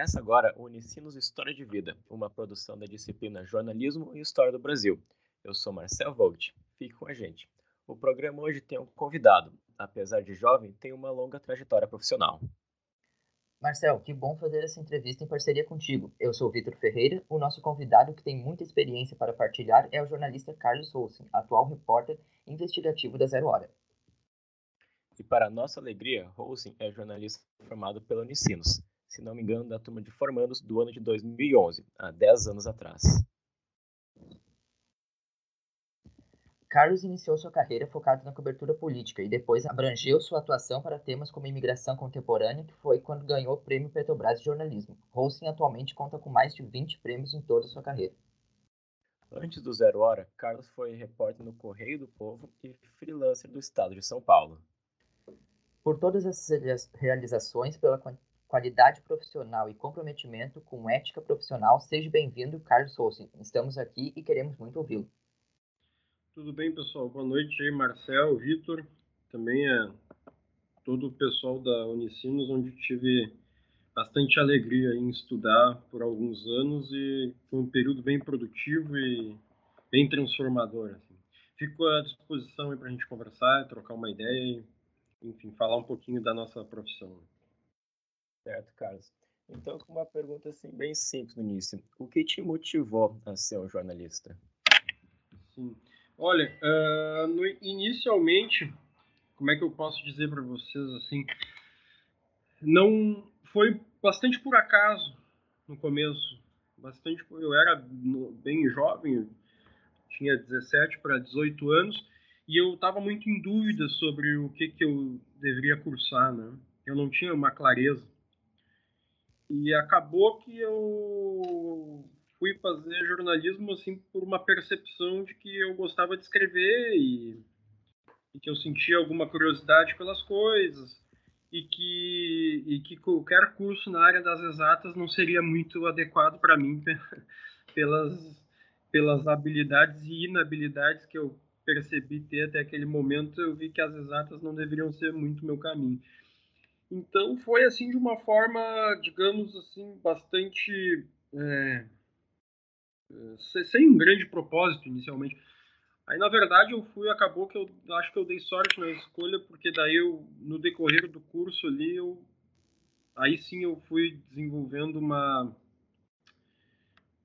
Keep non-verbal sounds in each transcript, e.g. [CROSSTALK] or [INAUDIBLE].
Começa agora o Unicinos História de Vida, uma produção da disciplina Jornalismo e História do Brasil. Eu sou Marcel Vogt. Fique com a gente. O programa hoje tem um convidado. Apesar de jovem, tem uma longa trajetória profissional. Marcel, que bom fazer essa entrevista em parceria contigo. Eu sou Vitor Ferreira. O nosso convidado, que tem muita experiência para partilhar, é o jornalista Carlos Olsen, atual repórter investigativo da Zero Hora. E para nossa alegria, Rosen é jornalista formado pela Unicinos, se não me engano, da turma de formandos do ano de 2011, há 10 anos atrás. Carlos iniciou sua carreira focado na cobertura política e depois abrangeu sua atuação para temas como imigração contemporânea, que foi quando ganhou o Prêmio Petrobras de Jornalismo. Holcim atualmente conta com mais de 20 prêmios em toda a sua carreira. Antes do Zero Hora, Carlos foi repórter no Correio do Povo e freelancer do estado de São Paulo. Por todas essas realizações, pela qualidade profissional e comprometimento com ética profissional, seja bem-vindo, Carlos Souza. Estamos aqui e queremos muito ouvi-lo. Tudo bem, pessoal? Boa noite Marcel, Vitor, também é todo o pessoal da Unicinos, onde tive bastante alegria em estudar por alguns anos e foi um período bem produtivo e bem transformador. Assim. Fico à disposição para a gente conversar, trocar uma ideia, enfim, falar um pouquinho da nossa profissão. Certo, Carlos. Então, com uma pergunta assim bem simples no início, o que te motivou a ser um jornalista? Sim. Olha, uh, no, inicialmente, como é que eu posso dizer para vocês assim, não foi bastante por acaso no começo, bastante eu era bem jovem, tinha 17 para 18 anos e eu estava muito em dúvida sobre o que que eu deveria cursar, né? Eu não tinha uma clareza. E acabou que eu fui fazer jornalismo assim por uma percepção de que eu gostava de escrever e, e que eu sentia alguma curiosidade pelas coisas e que, e que qualquer curso na área das exatas não seria muito adequado para mim [LAUGHS] pelas, pelas habilidades e inabilidades que eu percebi ter até aquele momento, eu vi que as exatas não deveriam ser muito meu caminho. Então foi assim de uma forma, digamos assim, bastante é, é, sem um grande propósito inicialmente. Aí na verdade eu fui, acabou que eu acho que eu dei sorte na escolha, porque daí eu no decorrer do curso ali eu aí sim eu fui desenvolvendo uma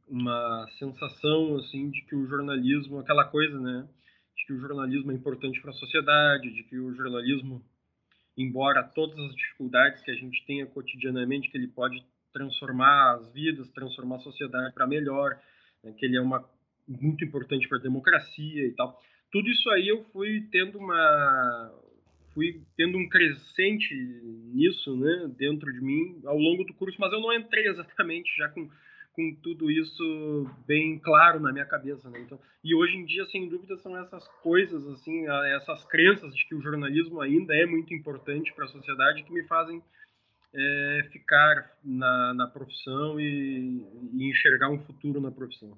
uma sensação assim de que o jornalismo, aquela coisa, né, de que o jornalismo é importante para a sociedade, de que o jornalismo embora todas as dificuldades que a gente tenha cotidianamente, que ele pode transformar as vidas, transformar a sociedade para melhor, né, que ele é uma muito importante para a democracia e tal. Tudo isso aí eu fui tendo uma fui tendo um crescente nisso, né, dentro de mim ao longo do curso, mas eu não entrei exatamente já com com tudo isso bem claro na minha cabeça, né? Então, e hoje em dia, sem dúvida, são essas coisas, assim, essas crenças de que o jornalismo ainda é muito importante para a sociedade que me fazem é, ficar na, na profissão e, e enxergar um futuro na profissão.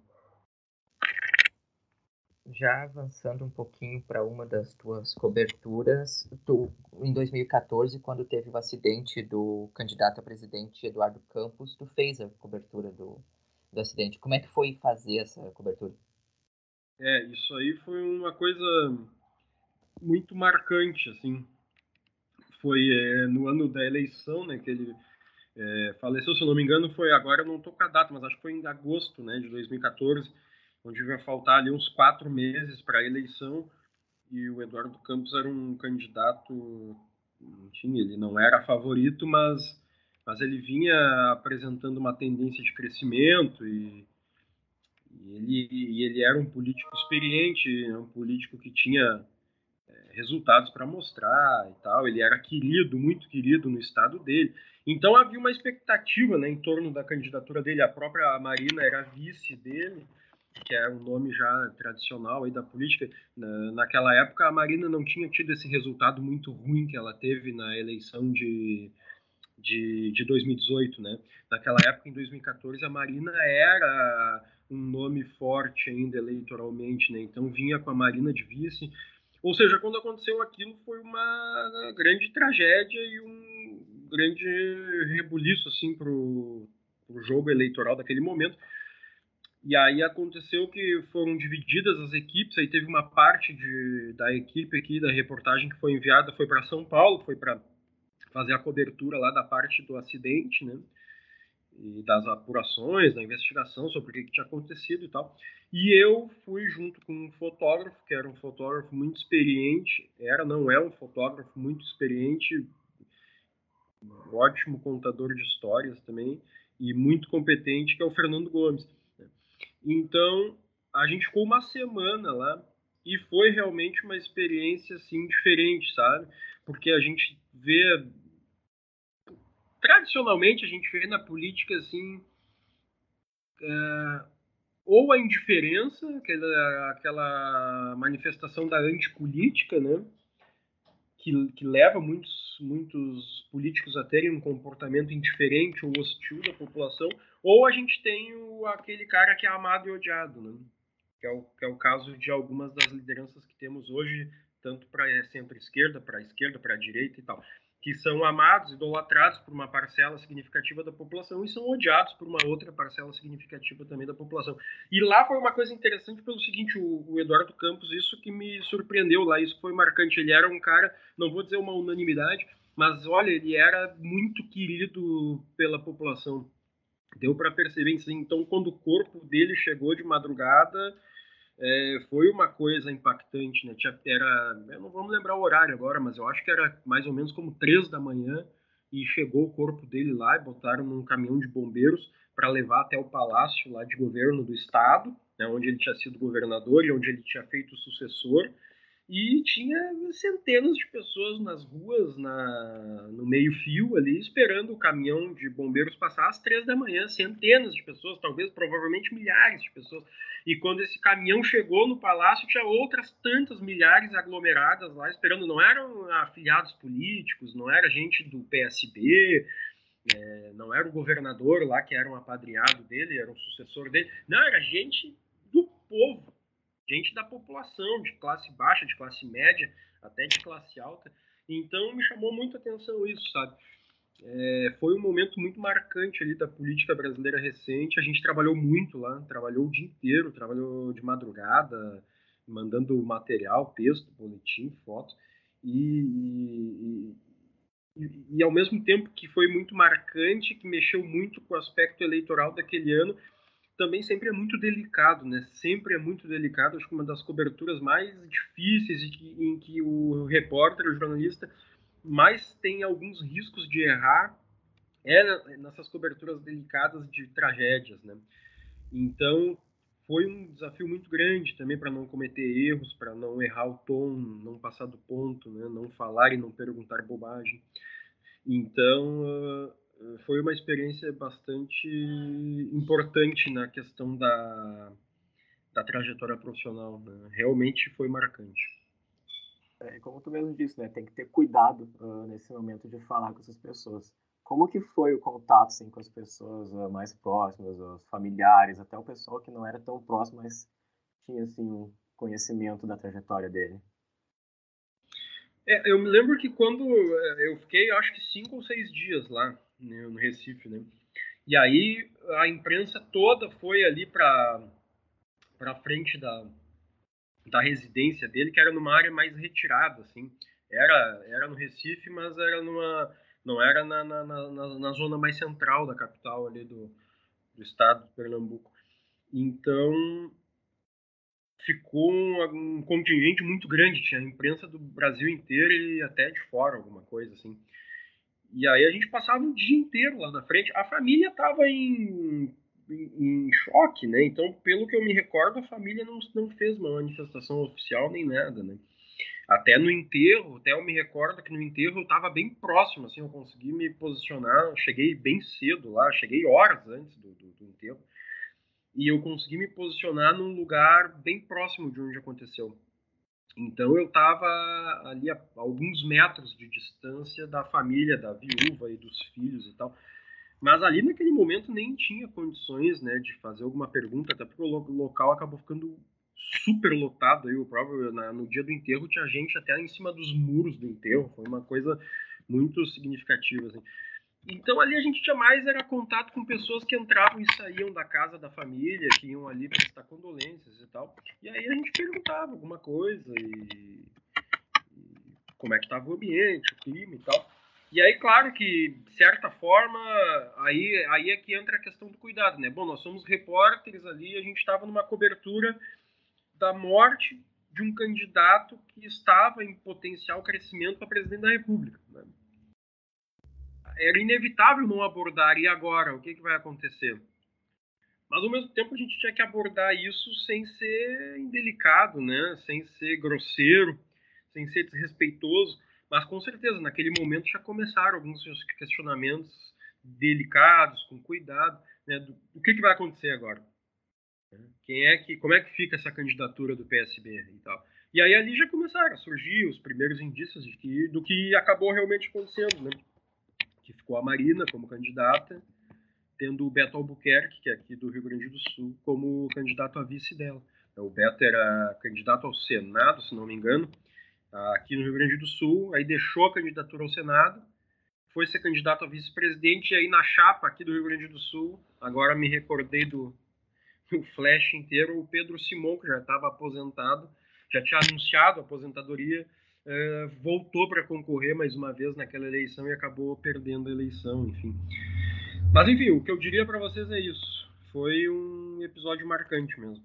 Já avançando um pouquinho para uma das tuas coberturas, tu, em 2014, quando teve o acidente do candidato a presidente Eduardo Campos, tu fez a cobertura do, do acidente. Como é que foi fazer essa cobertura? É, isso aí foi uma coisa muito marcante, assim. Foi é, no ano da eleição, né, que ele é, faleceu, se eu não me engano, foi agora, eu não estou com a data, mas acho que foi em agosto, né, de 2014 onde vai faltar ali uns quatro meses para a eleição e o Eduardo Campos era um candidato, enfim, ele não era favorito, mas, mas ele vinha apresentando uma tendência de crescimento e, e ele, e ele era um político experiente, um político que tinha é, resultados para mostrar e tal, ele era querido, muito querido no estado dele. Então havia uma expectativa né, em torno da candidatura dele, a própria Marina era vice dele, que é um nome já tradicional aí da política. Na, naquela época, a Marina não tinha tido esse resultado muito ruim que ela teve na eleição de, de, de 2018, né? Naquela época, em 2014, a Marina era um nome forte ainda eleitoralmente, né? Então vinha com a Marina de vice. Ou seja, quando aconteceu aquilo foi uma grande tragédia e um grande rebuliço assim pro o jogo eleitoral daquele momento. E aí aconteceu que foram divididas as equipes, aí teve uma parte de, da equipe aqui da reportagem que foi enviada, foi para São Paulo, foi para fazer a cobertura lá da parte do acidente, né? E das apurações, da investigação sobre o que, que tinha acontecido e tal. E eu fui junto com um fotógrafo, que era um fotógrafo muito experiente, era, não é um fotógrafo muito experiente, um ótimo contador de histórias também, e muito competente, que é o Fernando Gomes. Então, a gente ficou uma semana lá e foi realmente uma experiência assim diferente, sabe? Porque a gente vê tradicionalmente a gente vê na política assim é, ou a indiferença, aquela, aquela manifestação da antipolítica, né? Que, que leva muitos, muitos políticos a terem um comportamento indiferente ou hostil da população, ou a gente tem o, aquele cara que é amado e odiado, né? Que é o, que é o caso de algumas das lideranças que temos hoje, tanto para centro-esquerda, para esquerda, para direita e tal que são amados, idolatrados por uma parcela significativa da população e são odiados por uma outra parcela significativa também da população. E lá foi uma coisa interessante pelo seguinte, o, o Eduardo Campos, isso que me surpreendeu lá, isso foi marcante. Ele era um cara, não vou dizer uma unanimidade, mas olha, ele era muito querido pela população. Deu para perceber isso. Então, quando o corpo dele chegou de madrugada, é, foi uma coisa impactante, né? Tinha, era, eu não vamos lembrar o horário agora, mas eu acho que era mais ou menos como três da manhã e chegou o corpo dele lá e botaram num caminhão de bombeiros para levar até o palácio lá de governo do estado, né, onde ele tinha sido governador e onde ele tinha feito o sucessor e tinha centenas de pessoas nas ruas, na, no meio-fio ali, esperando o caminhão de bombeiros passar às três da manhã. Centenas de pessoas, talvez, provavelmente milhares de pessoas. E quando esse caminhão chegou no palácio, tinha outras tantas milhares aglomeradas lá esperando. Não eram afiliados políticos, não era gente do PSB, é, não era o governador lá que era um apadrinhado dele, era um sucessor dele. Não, era gente do povo gente da população, de classe baixa, de classe média, até de classe alta. Então me chamou muito a atenção isso, sabe? É, foi um momento muito marcante ali da política brasileira recente. A gente trabalhou muito lá, trabalhou o dia inteiro, trabalhou de madrugada, mandando material, texto, boletim, foto. E, e, e, e, ao mesmo tempo que foi muito marcante, que mexeu muito com o aspecto eleitoral daquele ano, também sempre é muito delicado, né? Sempre é muito delicado. Acho que uma das coberturas mais difíceis em que, em que o repórter, o jornalista, mais tem alguns riscos de errar é nessas coberturas delicadas de tragédias, né? Então foi um desafio muito grande também para não cometer erros, para não errar o tom, não passar do ponto, né? Não falar e não perguntar bobagem. Então foi uma experiência bastante importante na questão da, da trajetória profissional. Né? Realmente foi marcante. É, como tu mesmo disse, né? Tem que ter cuidado uh, nesse momento de falar com essas pessoas. Como que foi o contato assim, com as pessoas uh, mais próximas, os familiares, até o pessoal que não era tão próximo, mas tinha assim um conhecimento da trajetória dele? É, eu me lembro que quando é, eu fiquei, acho que cinco ou seis dias lá, né, no Recife, né? E aí a imprensa toda foi ali para para frente da, da residência dele, que era numa área mais retirada, assim. Era era no Recife, mas era numa não era na, na, na, na zona mais central da capital ali do, do estado de Pernambuco. Então ficou um, um contingente muito grande, tinha a imprensa do Brasil inteiro e até de fora, alguma coisa assim. E aí a gente passava o dia inteiro lá na frente. A família estava em, em, em, choque, né? Então, pelo que eu me recordo, a família não, não fez uma manifestação oficial nem nada, né? Até no enterro, até eu me recordo que no enterro eu estava bem próximo, assim, eu consegui me posicionar, cheguei bem cedo lá, cheguei horas antes do, do, do enterro, e eu consegui me posicionar num lugar bem próximo de onde aconteceu. Então eu estava ali a alguns metros de distância da família, da viúva e dos filhos e tal. Mas ali naquele momento nem tinha condições né, de fazer alguma pergunta, até porque o local acabou ficando super lotado. Aí, o próprio, na, no dia do enterro tinha gente até em cima dos muros do enterro. Foi uma coisa muito significativa. Assim. Então ali a gente tinha mais era contato com pessoas que entravam e saíam da casa da família, que iam ali prestar condolências e tal. E aí a gente perguntava alguma coisa e, e como é que estava o ambiente, o clima e tal. E aí, claro que, de certa forma, aí, aí é que entra a questão do cuidado, né? Bom, nós somos repórteres ali, a gente estava numa cobertura da morte de um candidato que estava em potencial crescimento para presidente da República. Né? Era inevitável não abordar, e agora? O que, que vai acontecer? Mas, ao mesmo tempo, a gente tinha que abordar isso sem ser indelicado, né? sem ser grosseiro, sem ser desrespeitoso mas com certeza, naquele momento já começaram alguns questionamentos delicados, com cuidado, né, do, que, que vai acontecer agora. Quem é que, como é que fica essa candidatura do PSB e tal. E aí ali já começaram a surgir os primeiros indícios de que, do que acabou realmente acontecendo, né? Que ficou a Marina como candidata, tendo o Beto Albuquerque, que é aqui do Rio Grande do Sul, como candidato a vice dela. O Beto era candidato ao Senado, se não me engano, aqui no Rio Grande do Sul, aí deixou a candidatura ao Senado, foi ser candidato a vice-presidente, e aí na chapa aqui do Rio Grande do Sul, agora me recordei do, [LAUGHS] do flash inteiro, o Pedro Simon, que já estava aposentado, já tinha anunciado a aposentadoria, eh, voltou para concorrer mais uma vez naquela eleição e acabou perdendo a eleição, enfim. Mas enfim, o que eu diria para vocês é isso. Foi um episódio marcante mesmo.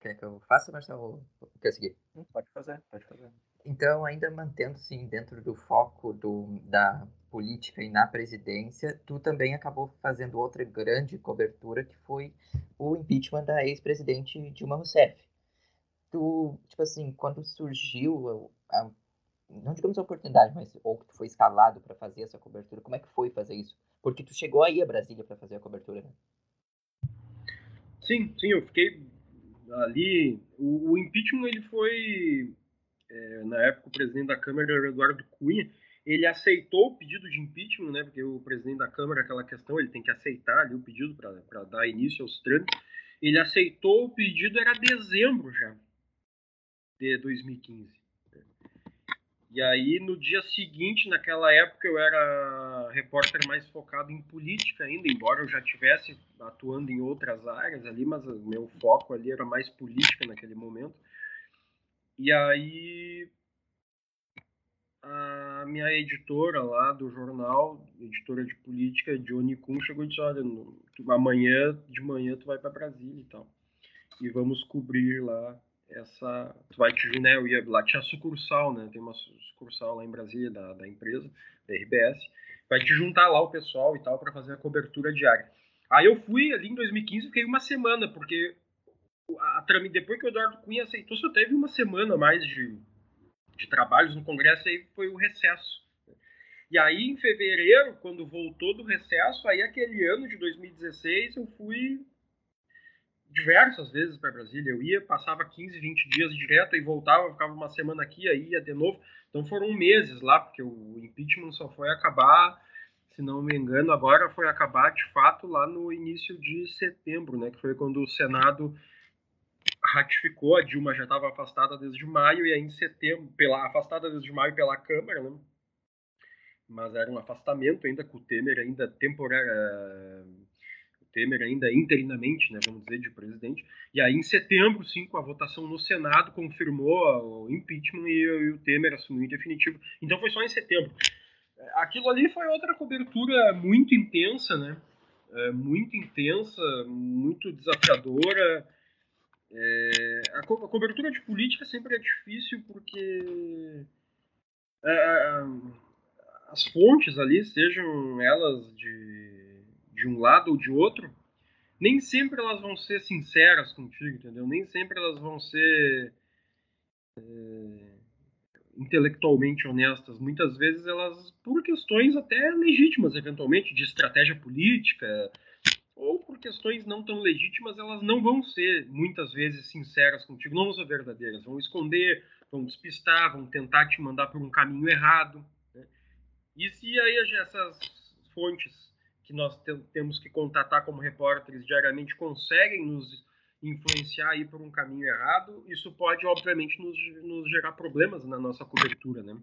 Quer que eu faça, Marcelo? Quer seguir? Hum, pode fazer, pode fazer. Então, ainda mantendo-se dentro do foco do, da política e na presidência, tu também acabou fazendo outra grande cobertura, que foi o impeachment da ex-presidente Dilma Rousseff. Tu, tipo assim, quando surgiu, a, não digamos a oportunidade, mas ou que tu foi escalado para fazer essa cobertura, como é que foi fazer isso? Porque tu chegou aí a Brasília para fazer a cobertura, né? Sim, sim, eu fiquei ali o, o impeachment ele foi é, na época o presidente da Câmara era Eduardo Cunha. Ele aceitou o pedido de impeachment né porque o presidente da Câmara aquela questão ele tem que aceitar ali o pedido para dar início aos trâmites. Ele aceitou o pedido era dezembro já de 2015 e aí, no dia seguinte, naquela época, eu era repórter mais focado em política ainda, embora eu já tivesse atuando em outras áreas ali, mas o meu foco ali era mais política naquele momento. E aí, a minha editora lá do jornal, editora de política, Johnny Kuhn, chegou e disse: Olha, amanhã de manhã tu vai para Brasília e tal. E vamos cobrir lá essa. Tu vai te né, ia lá, tinha sucursal, né? Tem uma sucursal lá em Brasília da, da empresa, da RBS. Vai te juntar lá o pessoal e tal para fazer a cobertura diária. Aí eu fui ali em 2015, fiquei uma semana, porque a, a, depois que o Eduardo Cunha aceitou, só teve uma semana mais de, de trabalhos no Congresso, aí foi o recesso. E aí, em fevereiro, quando voltou do recesso, aí aquele ano de 2016, eu fui diversas vezes para Brasília. Eu ia, passava 15, 20 dias direto e voltava, ficava uma semana aqui, aí ia de novo. Então foram meses lá, porque o impeachment só foi acabar, se não me engano, agora foi acabar de fato lá no início de setembro, né, que foi quando o Senado ratificou, a Dilma já estava afastada desde maio, e aí em setembro, pela, afastada desde maio pela Câmara, né, mas era um afastamento ainda com o Temer ainda temporário Temer ainda interinamente, né, vamos dizer, de presidente. E aí, em setembro, sim, com a votação no Senado, confirmou o impeachment e, e o Temer assumiu em definitivo. Então foi só em setembro. Aquilo ali foi outra cobertura muito intensa, né? É, muito intensa, muito desafiadora. É, a, co a, cobertura de política sempre é difícil porque é, é as fontes ali, sejam elas de de um lado ou de outro, nem sempre elas vão ser sinceras contigo, entendeu? Nem sempre elas vão ser é, intelectualmente honestas. Muitas vezes elas, por questões até legítimas, eventualmente, de estratégia política, ou por questões não tão legítimas, elas não vão ser, muitas vezes, sinceras contigo, não vão ser verdadeiras. Vão esconder, vão despistar, vão tentar te mandar por um caminho errado. Né? E se aí essas fontes que nós temos que contatar como repórteres diariamente conseguem nos influenciar aí por um caminho errado, isso pode, obviamente, nos, nos gerar problemas na nossa cobertura, né?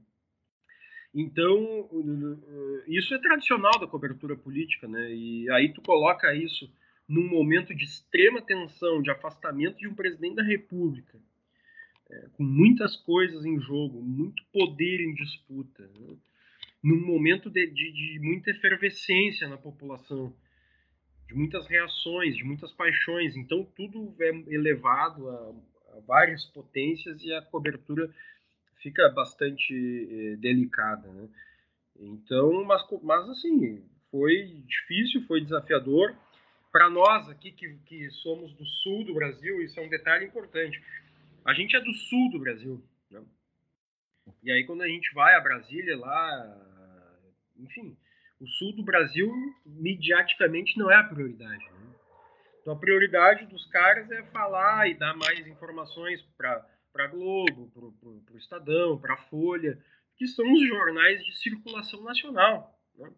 Então, isso é tradicional da cobertura política, né? E aí tu coloca isso num momento de extrema tensão, de afastamento de um presidente da República, é, com muitas coisas em jogo, muito poder em disputa, né? num momento de, de, de, muita efervescência na população, de muitas reações, de muitas paixões. Então, tudo é elevado a, a várias potências e a cobertura fica bastante eh, delicada. Né? Então, mas, mas assim, foi difícil, foi desafiador para nós aqui que, que somos do sul do Brasil, isso é um detalhe importante. A gente é do sul do Brasil. Né? E aí, quando a gente vai a Brasília, lá, enfim, o sul do Brasil, mediaticamente, não é a prioridade. Né? Então, a prioridade dos caras é falar e dar mais informações para Globo, para o Estadão, para a Folha, que são os jornais de circulação nacional. Né?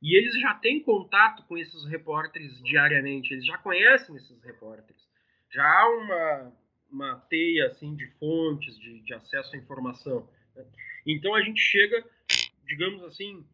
E eles já têm contato com esses repórteres diariamente, eles já conhecem esses repórteres. Já há uma, uma teia assim de fontes, de, de acesso à informação. Né? Então a gente chega, digamos assim,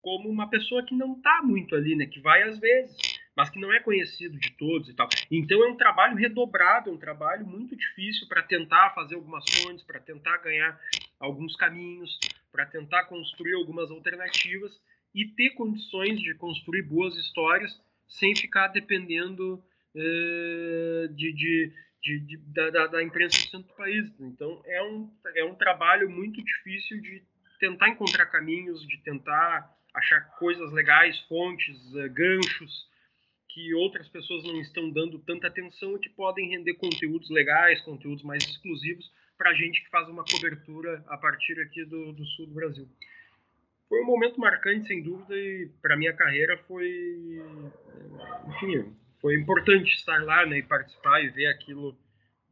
como uma pessoa que não está muito ali, né? que vai às vezes, mas que não é conhecido de todos e tal. Então é um trabalho redobrado, é um trabalho muito difícil para tentar fazer algumas fontes, para tentar ganhar alguns caminhos, para tentar construir algumas alternativas e ter condições de construir boas histórias sem ficar dependendo uh, de, de, de, de da, da, imprensa do centro do país. Então é um, é um trabalho muito difícil de tentar encontrar caminhos, de tentar achar coisas legais, fontes, uh, ganchos que outras pessoas não estão dando tanta atenção e que podem render conteúdos legais, conteúdos mais exclusivos para a gente que faz uma cobertura a partir aqui do, do sul do Brasil foi um momento marcante, sem dúvida, e para minha carreira foi, enfim, foi importante estar lá, né, e participar e ver aquilo,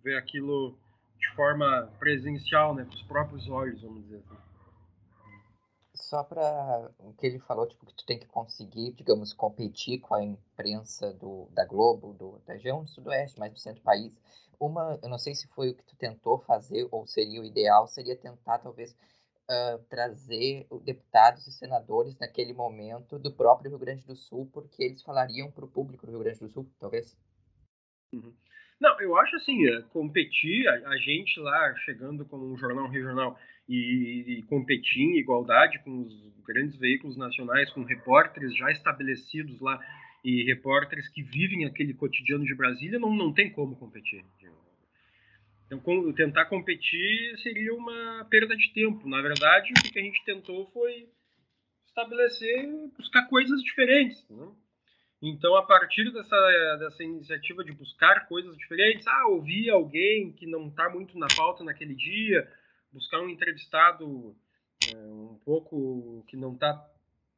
ver aquilo de forma presencial, né, com os próprios olhos, vamos dizer assim. Só para o que ele falou, tipo, que tu tem que conseguir, digamos, competir com a imprensa do, da Globo, do, da região do Sudoeste, mais do centro do país. Uma, eu não sei se foi o que tu tentou fazer, ou seria o ideal, seria tentar, talvez, uh, trazer deputados e senadores naquele momento do próprio Rio Grande do Sul, porque eles falariam para o público do Rio Grande do Sul, talvez? Uhum. Não, eu acho assim, é, competir, a, a, gente lá chegando como um jornal regional e, e competir em igualdade com os grandes veículos nacionais, com repórteres já estabelecidos lá e repórteres que vivem aquele cotidiano de Brasília, não, não tem como competir. Então, tentar competir seria uma perda de tempo. Na verdade, o que a gente tentou foi estabelecer, buscar coisas diferentes. Né? Então, a partir dessa, dessa iniciativa de buscar coisas diferentes, ah, ouvir alguém que não está muito na pauta naquele dia, buscar um entrevistado é, um pouco que não está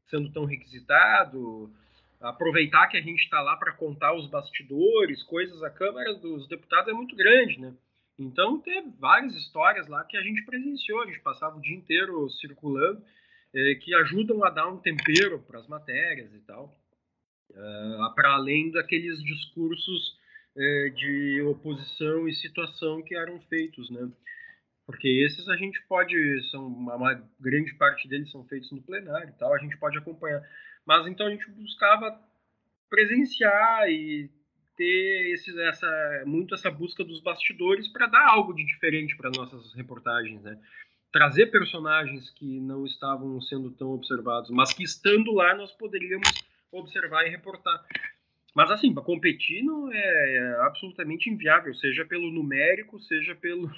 sendo tão requisitado, aproveitar que a gente está lá para contar os bastidores, coisas. A Câmara dos Deputados é muito grande, né? Então teve várias histórias lá que a gente presenciou, a gente passava o dia inteiro circulando, é, que ajudam a dar um tempero para as matérias e tal, é, para além daqueles discursos é, de oposição e situação que eram feitos, né? Porque esses a gente pode, são uma, grande parte deles são feitos no plenário e tal, a gente pode acompanhar. Mas então a gente buscava presenciar e ter esse, essa, muito essa busca dos bastidores para dar algo de diferente para nossas reportagens, né? Trazer personagens que não estavam sendo tão observados, mas que estando lá nós poderíamos observar e reportar. Mas assim, para competir não é, é, absolutamente inviável, seja pelo numérico, seja pelo,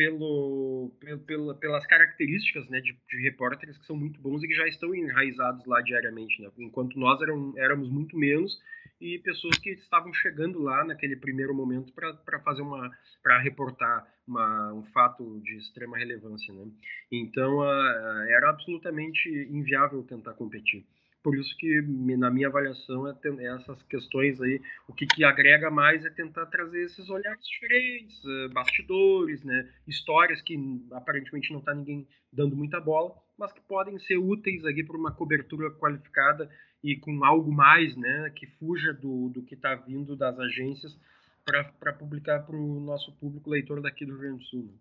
pelo, pelo pelas características né, de, de, repórteres que são muito bons e que já estão enraizados lá diariamente, né? enquanto nós eram, éramos muito menos e pessoas que estavam chegando lá naquele primeiro momento para fazer uma para reportar uma, um fato de extrema relevância, né? Então uh, era absolutamente inviável tentar competir. Por isso que na minha avaliação é, é essas questões aí, o que, que agrega mais é tentar trazer esses olhares diferentes, uh, bastidores, né? Histórias que aparentemente não está ninguém dando muita bola, mas que podem ser úteis aqui para uma cobertura qualificada e com algo mais, né, que fuja do, do que está vindo das agências para publicar para o nosso público leitor daqui do Rio Grande do Sul.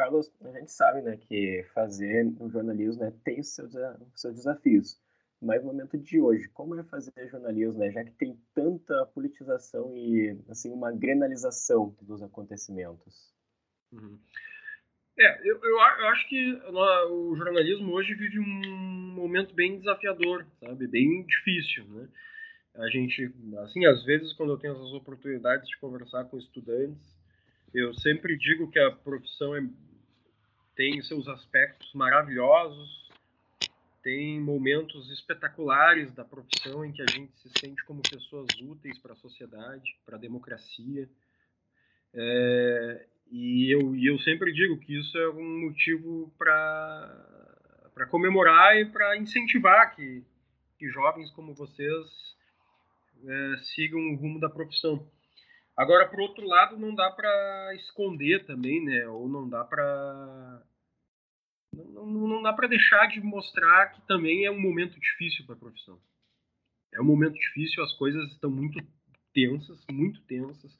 Carlos, a gente sabe né, que fazer o jornalismo né, tem os seus, seus desafios. Mas no momento de hoje, como é fazer jornalismo, né, já que tem tanta politização e assim uma grenalização dos acontecimentos? Uhum. É, eu, eu, eu, acho que o jornalismo hoje vive um momento bem desafiador, sabe? Bem difícil, né? A gente, assim, às vezes quando eu tenho essas oportunidades de conversar com estudantes, eu sempre digo que a profissão é, tem seus aspectos maravilhosos, tem momentos espetaculares da profissão em que a gente se sente como pessoas úteis para a sociedade, para a democracia. É, e eu, e eu sempre digo que isso é um motivo para comemorar e para incentivar que, que jovens como vocês é, sigam o rumo da profissão. Agora, por outro lado, não dá para esconder também, né? Ou não dá para não, não, dá para deixar de mostrar que também é um momento difícil para a profissão. É um momento difícil, as coisas estão muito tensas, muito tensas.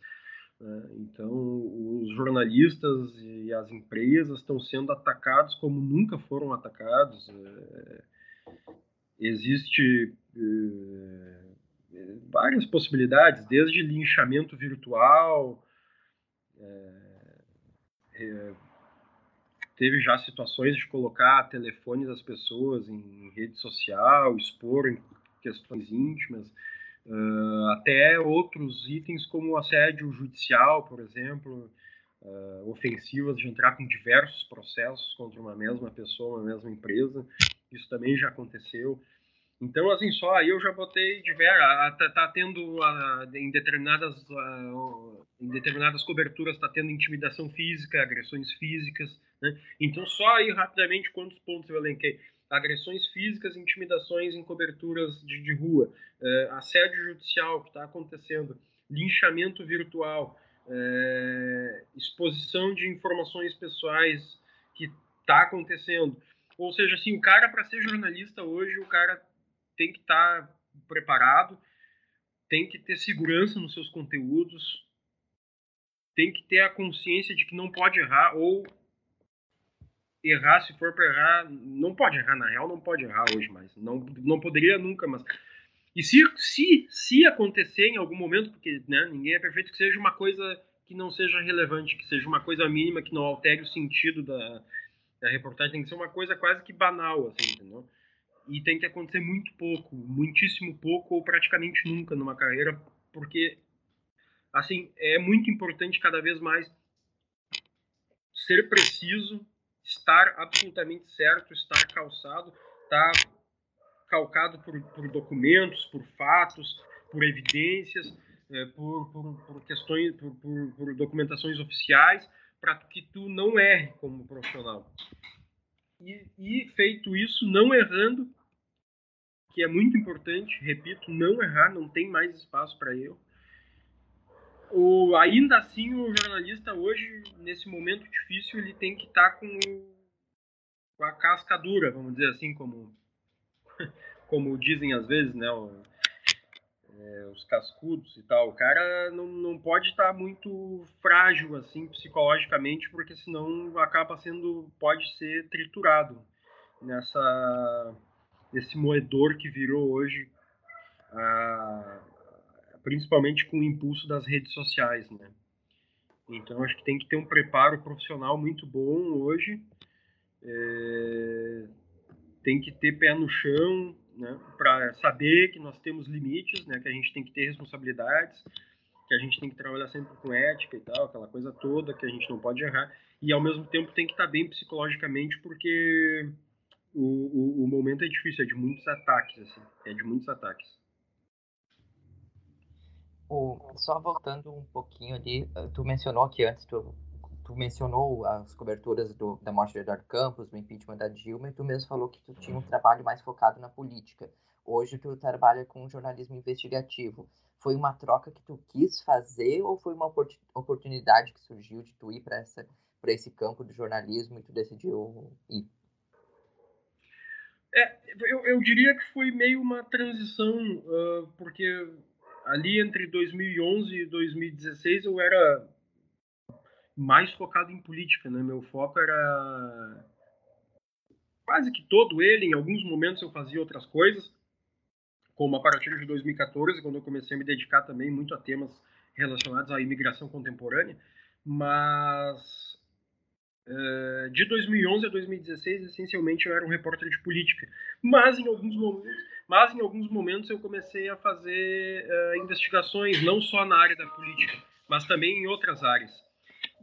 Né? Então, os jornalistas e as empresas estão sendo atacados como nunca foram atacados. É, existe é, várias possibilidades, desde linchamento virtual, é, é, teve já situações de colocar telefones das pessoas em rede social, expor em questões íntimas. Até outros itens como assédio judicial, por exemplo, ofensivas de entrar com diversos processos contra uma mesma pessoa, uma mesma empresa. Isso também já aconteceu. Então, assim, só aí eu já botei diversos. Tá, tá tendo em determinadas em determinadas coberturas está tendo intimidação física, agressões físicas. Né? Então, só aí rapidamente quantos pontos eu elenquei? agressões físicas, intimidações em coberturas de, de rua, é, assédio judicial que está acontecendo, linchamento virtual, é, exposição de informações pessoais que está acontecendo. Ou seja, assim, o cara para ser jornalista hoje, o cara tem que estar tá preparado, tem que ter segurança nos seus conteúdos, tem que ter a consciência de que não pode errar ou errar, se for para errar, não pode errar, na real, não pode errar hoje mais. Não, não poderia nunca, mas. E se, se, se acontecer em algum momento, porque né, ninguém é perfeito, que seja uma coisa que não seja relevante, que seja uma coisa mínima, que não altere o sentido da, da reportagem, tem que ser uma coisa quase que banal, assim, entendeu? E tem que acontecer muito pouco, muitíssimo pouco ou praticamente nunca numa carreira, porque, assim, é muito importante cada vez mais ser preciso estar absolutamente certo, estar calçado, estar tá calcado por, por documentos, por fatos, por evidências, é, por, por, por, questões, por, documentações oficiais, para que tu não erre como profissional. E, e, feito isso, não errando, que é muito importante, repito, não errar, não tem mais espaço para erro o, ainda assim o jornalista hoje, nesse momento difícil, ele tem que estar tá com, com a casca dura, vamos dizer assim, como, [LAUGHS] como dizem às vezes, né? O, é, os cascudos e tal. O cara não, não pode estar tá muito frágil assim psicologicamente, porque senão acaba sendo, pode ser triturado nessa nesse moedor que virou hoje principalmente com o impulso das redes sociais, né? Então acho que tem que ter um preparo profissional muito bom hoje, é, tem que ter pé no chão, né? Para saber que nós temos limites, né? Que a gente tem que ter responsabilidades, que a gente tem que trabalhar sempre com ética e tal, aquela coisa toda que a gente não pode errar e ao mesmo tempo tem que estar bem psicologicamente porque o, o, o momento é difícil, é de muitos ataques, assim, é de muitos ataques. O, só voltando um pouquinho ali, eh, tu mencionou que antes tu, tu mencionou as coberturas do, da morte de Eduardo Campos, do impeachment da Dilma, e tu mesmo falou que tu tinha um trabalho mais focado na política. Hoje tu trabalha com jornalismo investigativo. Foi uma troca que tu quis fazer ou foi uma oportunidade que surgiu de tu ir para esse campo do jornalismo e tu decidiu ir? É, eu, eu diria que foi meio uma transição, uh, porque ali entre 2011 e 2016 eu era mais focado em política, né? Meu foco era quase que todo ele. Em alguns momentos eu fazia outras coisas, como a partir de 2014, quando eu comecei a me dedicar também muito a temas relacionados à imigração contemporânea. Mas eh, de 2011 a 2016, essencialmente eu era um repórter de política. Mas em alguns momentos, mas em alguns momentos eu comecei a fazer uh, investigações, não só na área da política, mas também em outras áreas.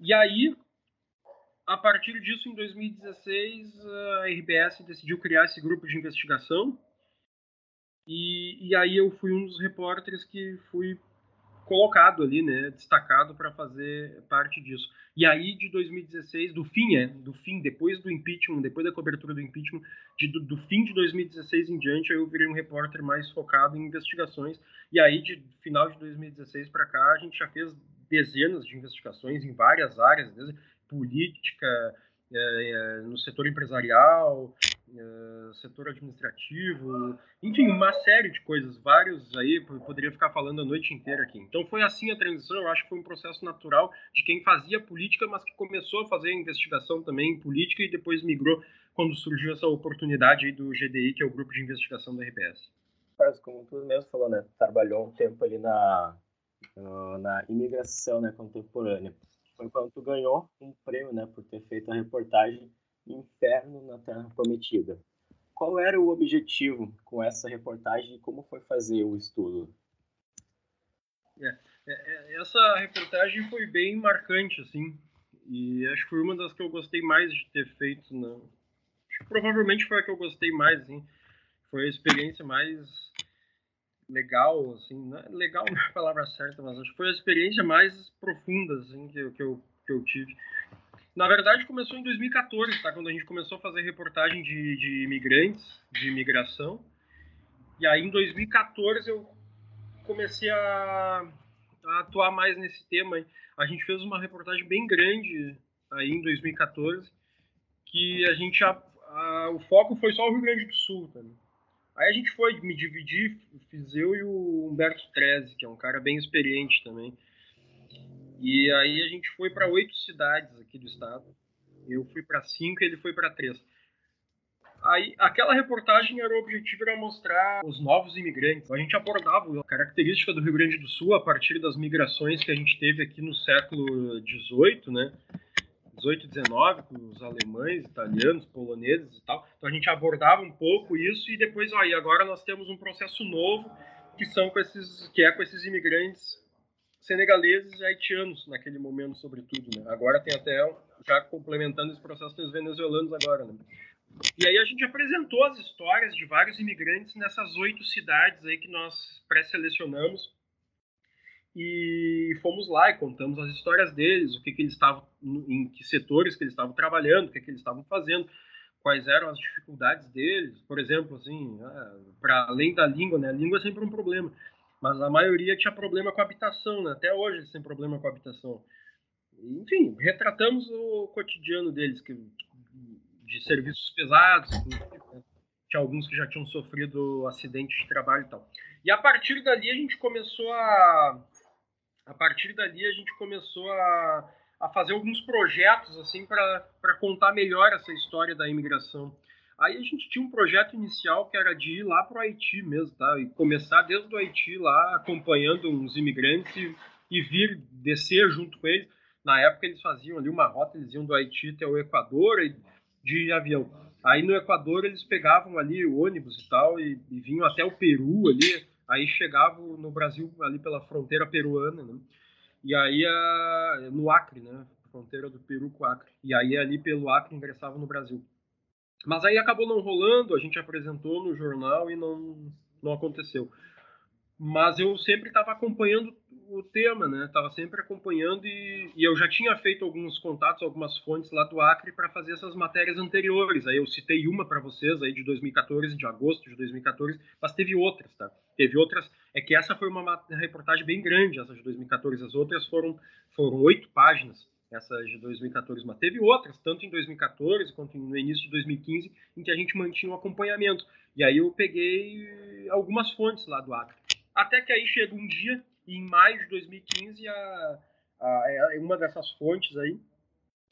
E aí, a partir disso, em 2016, a RBS decidiu criar esse grupo de investigação. E, e aí eu fui um dos repórteres que fui colocado ali, né, destacado para fazer parte disso. E aí de 2016, do fim, é, do fim, depois do impeachment, depois da cobertura do impeachment, de, do, do, fim de 2016 em diante, eu virei um repórter mais focado em investigações. E aí de final de 2016 para cá, a gente já fez dezenas de investigações em várias áreas, desde política, é, é, no setor empresarial, é, setor administrativo, enfim, uma série de coisas, vários aí, poderia ficar falando a noite inteira aqui. Então foi assim a transição, eu acho que foi um processo natural de quem fazia política, mas que começou a fazer investigação também em política e depois migrou quando surgiu essa oportunidade aí do GDI, que é o grupo de investigação da RBS. Como tu mesmo falou, né, trabalhou um tempo ali na na imigração né, contemporânea. Foi quando tu ganhou um prêmio né, por ter feito a reportagem Inferno na Terra Prometida. Qual era o objetivo com essa reportagem e como foi fazer o estudo? É, é, é, essa reportagem foi bem marcante, assim, e acho que foi uma das que eu gostei mais de ter feito. Né? Acho que provavelmente foi a que eu gostei mais, assim. Foi a experiência mais legal, assim, né? legal não é a palavra certa, mas acho que foi a experiência mais profunda, assim, que, que, eu, que eu tive. Na verdade, começou em 2014, tá? Quando a gente começou a fazer reportagem de, de imigrantes, de imigração. E aí, em 2014, eu comecei a, a atuar mais nesse tema. A gente fez uma reportagem bem grande aí em 2014, que a gente... A, a, o foco foi só o Rio Grande do Sul, tá? Aí a gente foi me dividir, fiz eu e o Humberto Treze, que é um cara bem experiente também. E aí a gente foi para oito cidades aqui do estado. Eu fui para cinco ele foi para três. Aí, aquela reportagem era o objetivo era mostrar os novos imigrantes. A gente abordava a característica do Rio Grande do Sul a partir das migrações que a gente teve aqui no século XVIII, né? 18 e 19, com os alemães, italianos, poloneses e tal. Então a gente abordava um pouco isso e depois, ó, e agora nós temos um processo novo que são com esses, que é com esses imigrantes senegaleses e haitianos naquele momento, sobretudo. Né? Agora tem até já complementando esse processo tem os venezuelanos agora. Né? E aí a gente apresentou as histórias de vários imigrantes nessas oito cidades aí que nós pré-selecionamos e fomos lá e contamos as histórias deles, o que, que eles estavam, em que setores que eles estavam trabalhando, o que, que eles estavam fazendo, quais eram as dificuldades deles. Por exemplo, assim, ah, para além da língua, né? A língua é sempre um problema, mas a maioria tinha problema com habitação, né? Até hoje eles têm problema com habitação. Enfim, retratamos o cotidiano deles, que, de serviços pesados, tinha alguns que já tinham sofrido acidente de trabalho e tal. E a partir dali a gente começou a a partir dali a gente começou a, a fazer alguns projetos assim para contar melhor essa história da imigração. Aí a gente tinha um projeto inicial que era de ir lá para o Haiti mesmo, tá? E começar desde o Haiti lá, acompanhando uns imigrantes e, e vir descer junto com eles. Na época eles faziam ali uma rota, eles iam do Haiti até o Equador e, de avião. Aí no Equador eles pegavam ali ônibus e tal e, e vinham até o Peru ali Aí chegava no Brasil ali pela fronteira peruana, né? E aí a, no Acre, né? Fronteira do Peru com o Acre. E aí ali pelo Acre ingressava no Brasil. Mas aí acabou não rolando, a gente apresentou no jornal e não, não aconteceu. Mas eu sempre estava acompanhando o tema, né? Tava sempre acompanhando e, e, eu já tinha feito alguns contatos, algumas fontes lá do Acre para fazer essas matérias anteriores. Aí eu citei uma para vocês aí de 2014, de agosto de 2014, mas teve outras, tá? Teve outras. É que essa foi uma reportagem bem grande, essa de 2014. As outras foram foram oito páginas, essa de 2014. Mas teve outras, tanto em 2014 quanto no início de 2015, em que a gente mantinha um acompanhamento. E aí eu peguei algumas fontes lá do Acre. Até que aí chega um dia, em maio de 2015, a, a, a, uma dessas fontes aí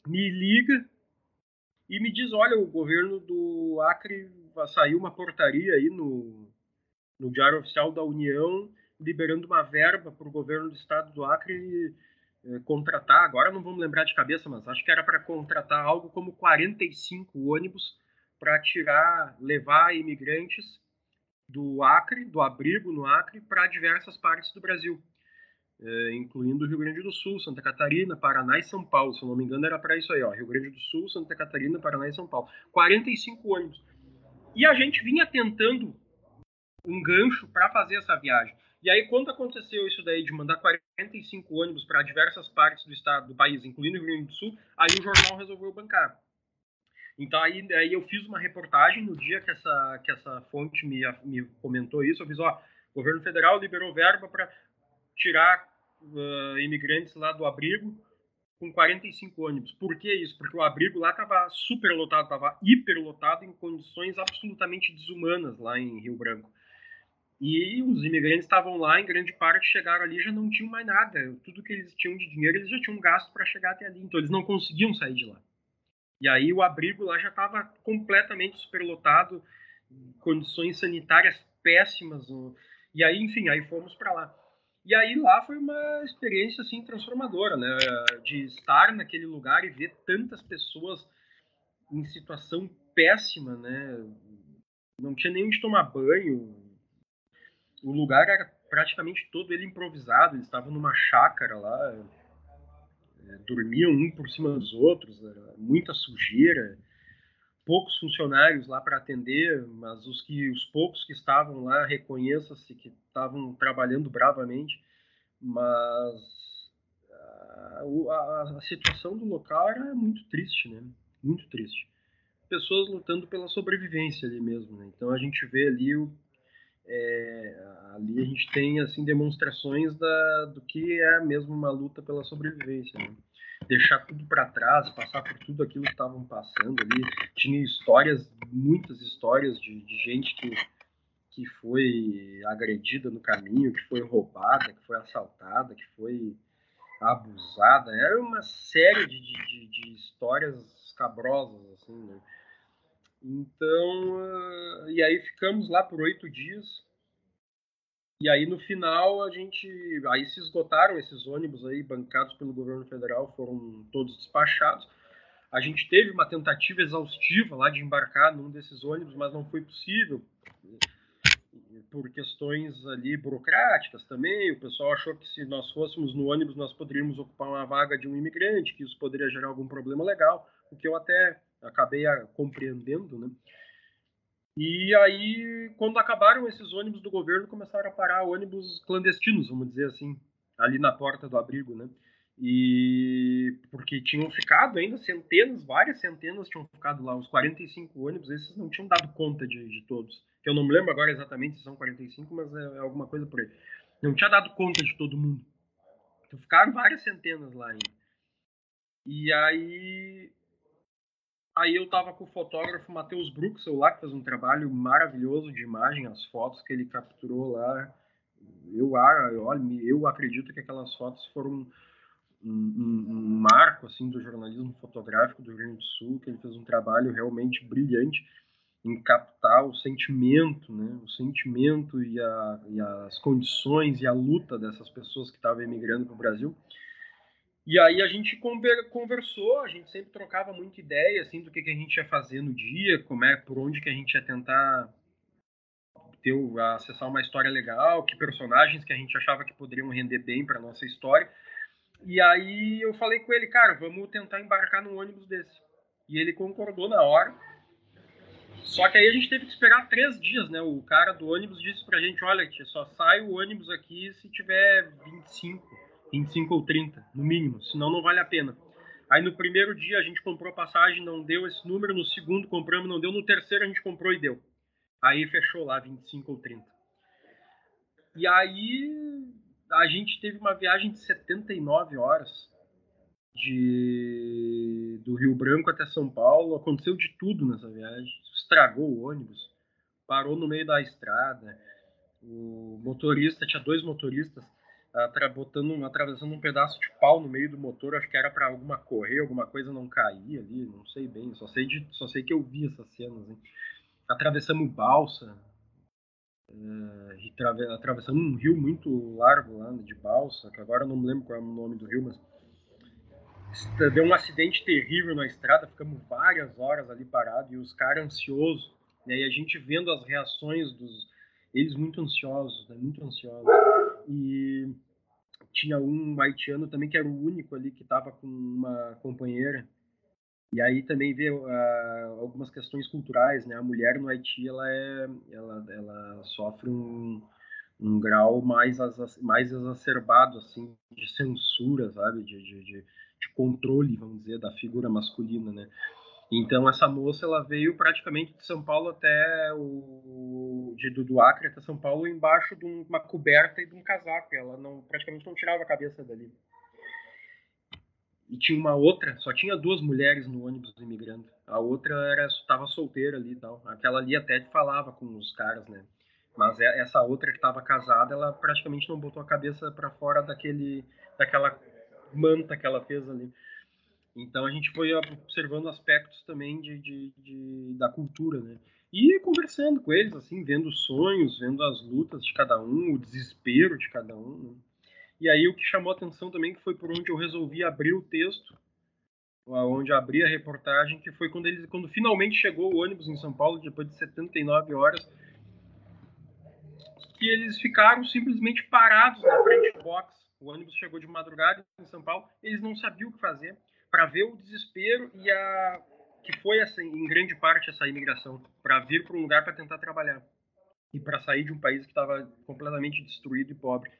me liga e me diz, olha, o governo do Acre saiu uma portaria aí no, no Diário Oficial da União liberando uma verba para o governo do estado do Acre contratar, agora não vamos lembrar de cabeça, mas acho que era para contratar algo como 45 ônibus para tirar, levar imigrantes do Acre, do abrigo no Acre, para diversas partes do Brasil, eh, incluindo Rio Grande do Sul, Santa Catarina, Paraná e São Paulo. Se eu não me engano, era para isso aí, ó, Rio Grande do Sul, Santa Catarina, Paraná e São Paulo. 45 ônibus. E a gente vinha tentando um gancho para fazer essa viagem. E aí, quando aconteceu isso daí de mandar 45 ônibus para diversas partes do estado, do país, incluindo o Rio Grande do Sul, aí o jornal resolveu bancar. Então aí, aí eu fiz uma reportagem no dia que essa, que essa fonte me, me comentou isso, eu fiz, ó, o governo federal liberou verba para tirar uh, imigrantes lá do abrigo com 45 ônibus. Por que isso? Porque o abrigo lá estava super lotado, estava hiper lotado em condições absolutamente desumanas lá em Rio Branco. E os imigrantes estavam lá, em grande parte chegaram ali já não tinham mais nada. Tudo que eles tinham de dinheiro eles já tinham gasto para chegar até ali. Então eles não conseguiam sair de lá. E aí o abrigo lá já estava completamente superlotado, condições sanitárias péssimas. E aí, enfim, aí fomos para lá. E aí lá foi uma experiência assim transformadora, né? De estar naquele lugar e ver tantas pessoas em situação péssima, né? Não tinha nem onde tomar banho, o lugar era praticamente todo ele improvisado, eles estavam numa chácara lá, é, dormiam um por cima dos outros, muita sujeira, poucos funcionários lá para atender, mas os que os poucos que estavam lá reconheça-se que estavam trabalhando bravamente, mas a, a, a, situação do local era muito triste, né? Muito triste. Pessoas lutando pela sobrevivência ali mesmo, né? Então a gente vê ali o é, ali a gente tem assim demonstrações da, do que é mesmo uma luta pela sobrevivência. Né? Deixar tudo para trás, passar por tudo aquilo que estavam passando ali. Tinha histórias, muitas histórias de, de gente que, que foi agredida no caminho, que foi roubada, que foi assaltada, que foi abusada. Era uma série de, de, de histórias escabrosas, assim, né? Então, uh, e aí ficamos lá por oito dias. E aí no final a gente, aí se esgotaram esses ônibus aí bancados pelo governo federal, foram todos despachados. A gente teve uma tentativa exaustiva lá de embarcar num desses ônibus, mas não foi possível por questões ali burocráticas também. O pessoal achou que se nós fôssemos no ônibus nós poderíamos ocupar uma vaga de um imigrante, que isso poderia gerar algum problema legal, o que eu até acabei compreendendo, né? E aí, quando acabaram esses ônibus do governo, começaram a parar ônibus clandestinos, vamos dizer assim, ali na porta do abrigo, né? E porque tinham ficado ainda centenas, várias centenas tinham ficado lá, os 45 ônibus, esses não tinham dado conta de, de todos. Que eu não me lembro agora exatamente se são 45, mas é, é alguma coisa por aí. Não tinha dado conta de todo mundo. Então ficaram várias centenas lá ainda. E aí Aí eu tava com o fotógrafo Matheus Bruxel lá, que fez um trabalho maravilhoso de imagem, as fotos que ele capturou lá. Eu, eu, eu acredito que aquelas fotos foram um, um, um, marco assim do jornalismo fotográfico do Rio Grande do Sul, que ele fez um trabalho realmente brilhante em captar o sentimento, né, o sentimento e, a, e as condições e a luta dessas pessoas que estavam emigrando para o Brasil. E aí a gente conversou, a gente sempre trocava muita ideia assim do que, que a gente ia fazer no dia, como é, por onde que a gente ia tentar ter acessar uma história legal, que personagens que a gente achava que poderiam render bem para nossa história. E aí eu falei com ele, cara, vamos tentar embarcar num ônibus desse. E ele concordou na hora. Só que aí a gente teve que esperar três dias, né? O cara do ônibus disse pra gente, olha, só sai o ônibus aqui se tiver 25 25 ou 30, no mínimo, senão não vale a pena. Aí no primeiro dia a gente comprou passagem, não deu esse número, no segundo compramos, não deu, no terceiro a gente comprou e deu. Aí fechou lá 25 ou 30. E aí a gente teve uma viagem de 79 horas de do Rio Branco até São Paulo, aconteceu de tudo nessa viagem. Estragou o ônibus, parou no meio da estrada, O motorista, tinha dois motoristas botando, atravessando um pedaço de pau no meio do motor, acho que era para alguma correr, alguma coisa não cair ali, não sei bem, só sei, de, só sei que eu vi essas cenas. Hein? Atravessamos balsa, é, atravessando um rio muito largo lá de balsa, que agora eu não me lembro qual é o nome do rio, mas deu um acidente terrível na estrada, ficamos várias horas ali parados e os caras ansiosos, né? E a gente vendo as reações dos eles muito ansiosos, né? Muito ansiosos. E tinha um haitiano também que era o único ali que estava com uma companheira. E aí também vê uh, algumas questões culturais, né? A mulher no Haiti ela é, ela, ela sofre um, um grau mais mais exacerbado assim de censura, sabe? De, de, de, de controle, vamos dizer, da figura masculina, né? Então essa moça ela veio praticamente de São Paulo até o de do Acre até São Paulo embaixo de uma coberta e de um casaco. Ela não praticamente não tirava a cabeça dali. E tinha uma outra, só tinha duas mulheres no ônibus imigrando. A outra era estava solteira ali e tal. Aquela ali até falava com os caras, né? Mas é, essa outra que estava casada, ela praticamente não botou a cabeça para fora daquele daquela manta que ela fez ali. Então a gente foi observando aspectos também de, de, de, da cultura, né? E conversando com eles, assim, vendo os sonhos, vendo as lutas de cada um, o desespero de cada um. Né? E aí o que chamou atenção também que foi por onde eu resolvi abrir o texto, onde abri a reportagem, que foi quando eles, quando finalmente chegou o ônibus em São Paulo depois de 79 horas, que eles ficaram simplesmente parados na frente do box. O ônibus chegou de madrugada em São Paulo, eles não sabiam o que fazer para ver o desespero e a que foi essa, em grande parte essa imigração para vir para um lugar para tentar trabalhar e para sair de um país que estava completamente destruído e pobre.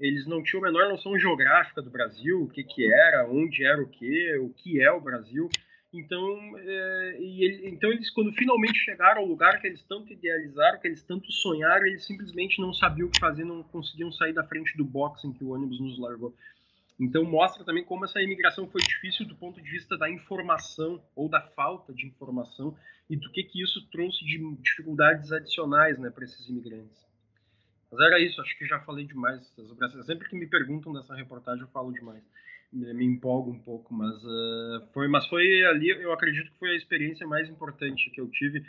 Eles não tinham a menor noção geográfica do Brasil, o que que era, onde era o que, o que é o Brasil. Então, é, ele, então eles quando finalmente chegaram ao lugar que eles tanto idealizaram, que eles tanto sonharam, eles simplesmente não sabiam o que fazer, não conseguiam sair da frente do box em que o ônibus nos largou. Então mostra também como essa imigração foi difícil do ponto de vista da informação ou da falta de informação e do que que isso trouxe de dificuldades adicionais, né, para esses imigrantes. Mas era isso, acho que já falei demais. Sempre que me perguntam dessa reportagem eu falo demais, me empolgo um pouco, mas uh, foi, mas foi ali, eu acredito que foi a experiência mais importante que eu tive,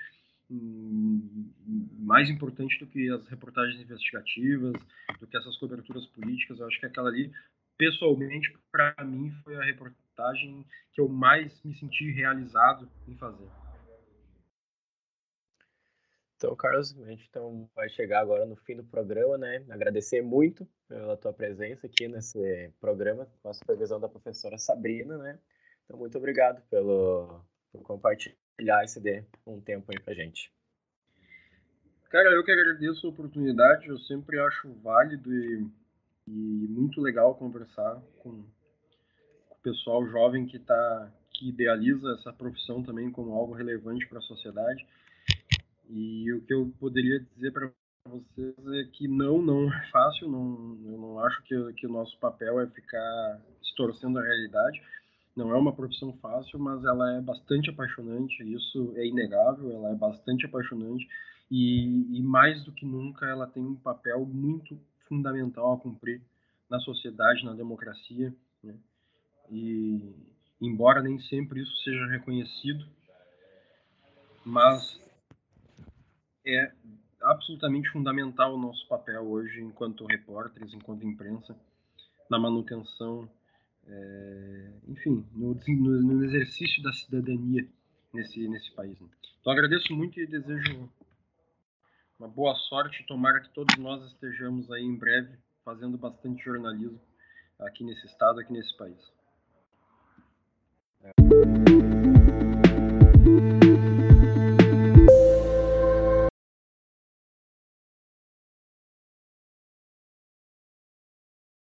hum, mais importante do que as reportagens investigativas, do que essas coberturas políticas. Eu acho que aquela ali pessoalmente, para mim, foi a reportagem que eu mais me senti realizado em fazer. Então, Carlos, a gente então, vai chegar agora no fim do programa, né? Agradecer muito pela tua presença aqui nesse programa, com a supervisão da professora Sabrina, né? Então, muito obrigado pelo, por compartilhar esse de um tempo aí pra gente. Cara, eu que agradeço a oportunidade, eu sempre acho válido e e muito legal conversar com, o pessoal jovem que tá que idealiza essa profissão também como algo relevante para a sociedade. E o que eu poderia dizer para vocês é que não, não é fácil, não, eu não acho que, que o nosso papel é ficar distorcendo a realidade. Não é uma profissão fácil, mas ela é bastante apaixonante, isso é inegável, ela é bastante apaixonante e, e mais do que nunca ela tem um papel muito fundamental a cumprir na sociedade, na democracia. Né? E, embora nem sempre isso seja reconhecido, mas é absolutamente fundamental o nosso papel hoje, enquanto repórteres, enquanto imprensa, na manutenção, é, enfim, no, no, no, exercício da cidadania nesse, nesse país. Né? Então agradeço muito e desejo uma boa sorte. Tomara que todos nós estejamos aí em breve fazendo bastante jornalismo aqui nesse estado, aqui nesse país. É.